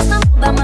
esta moda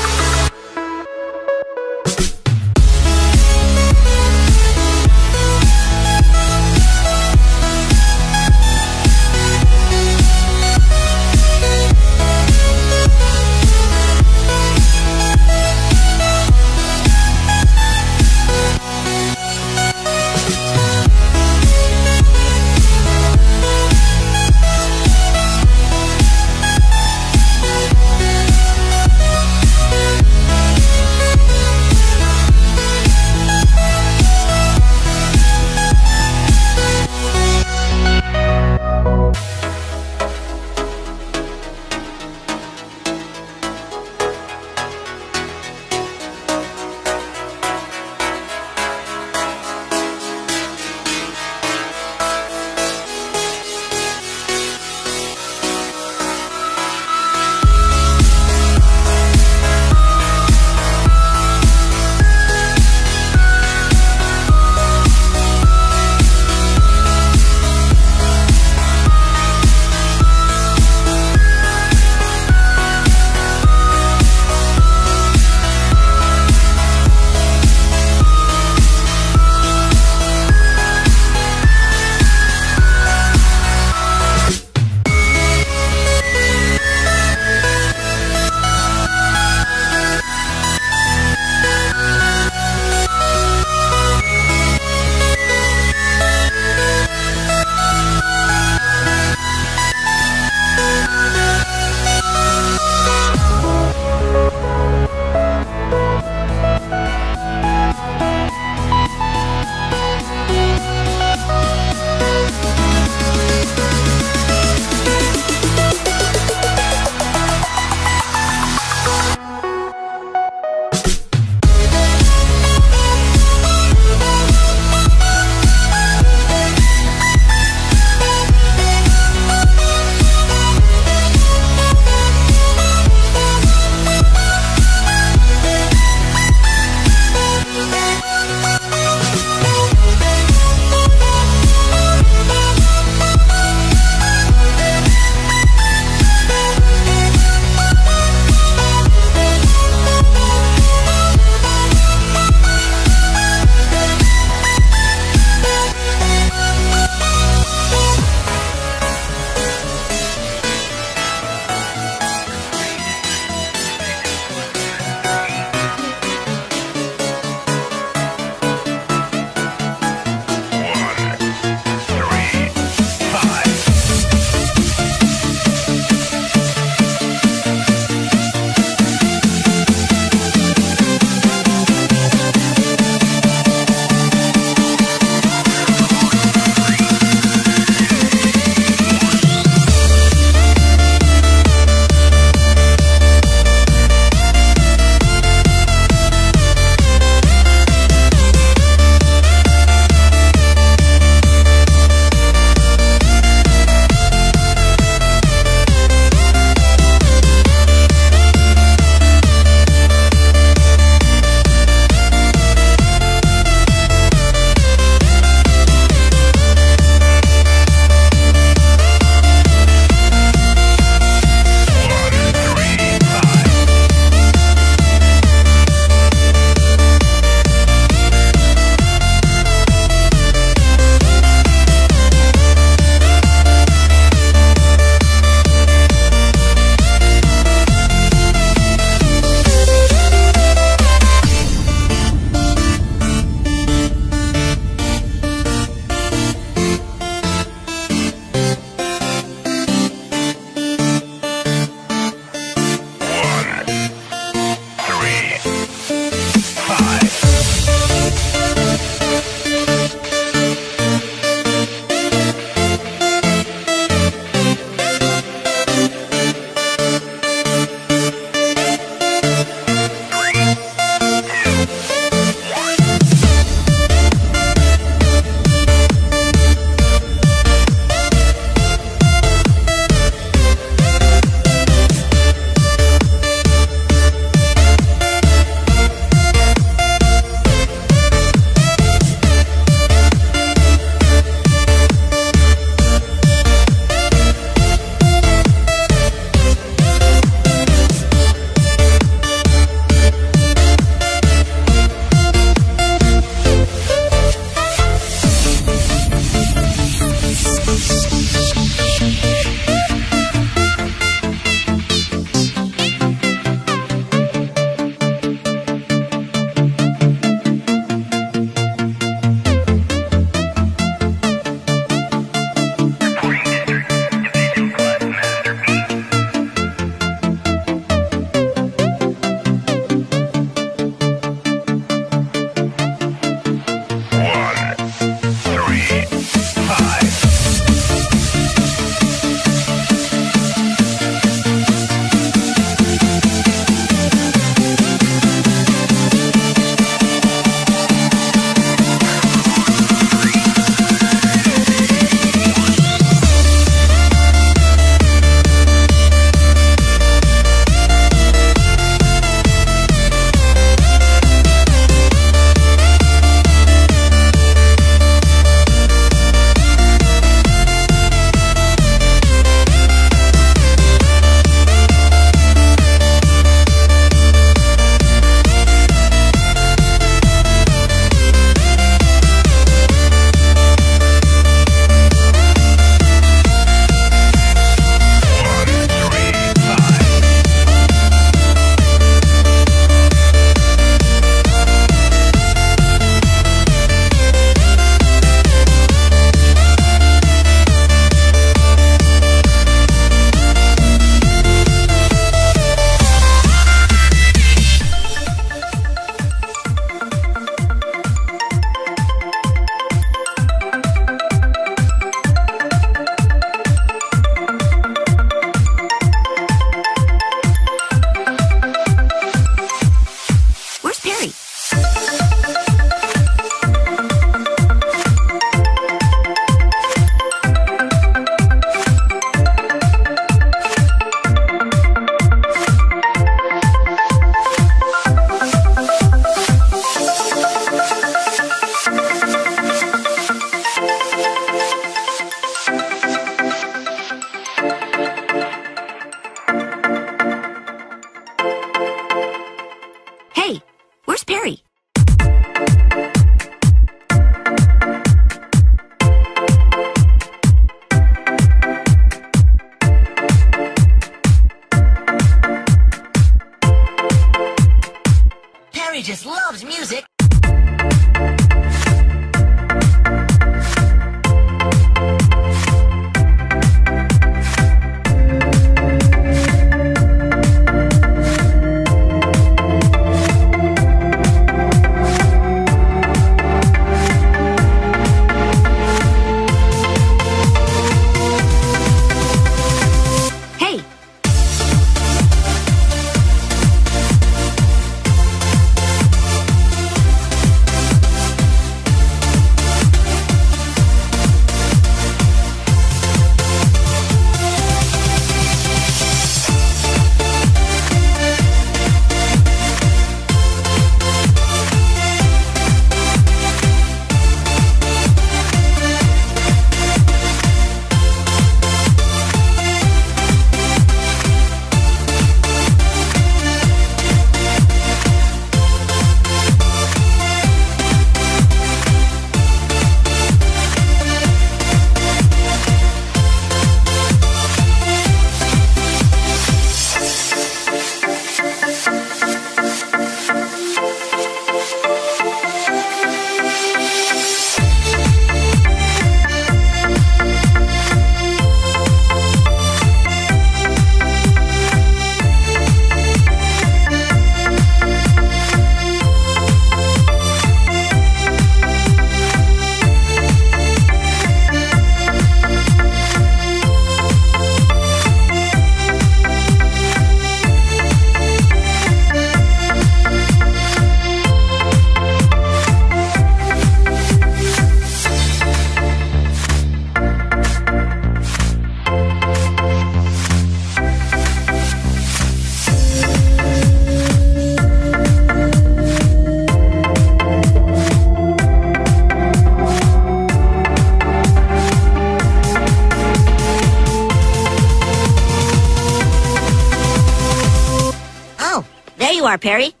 Perry.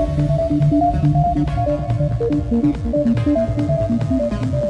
Thank you.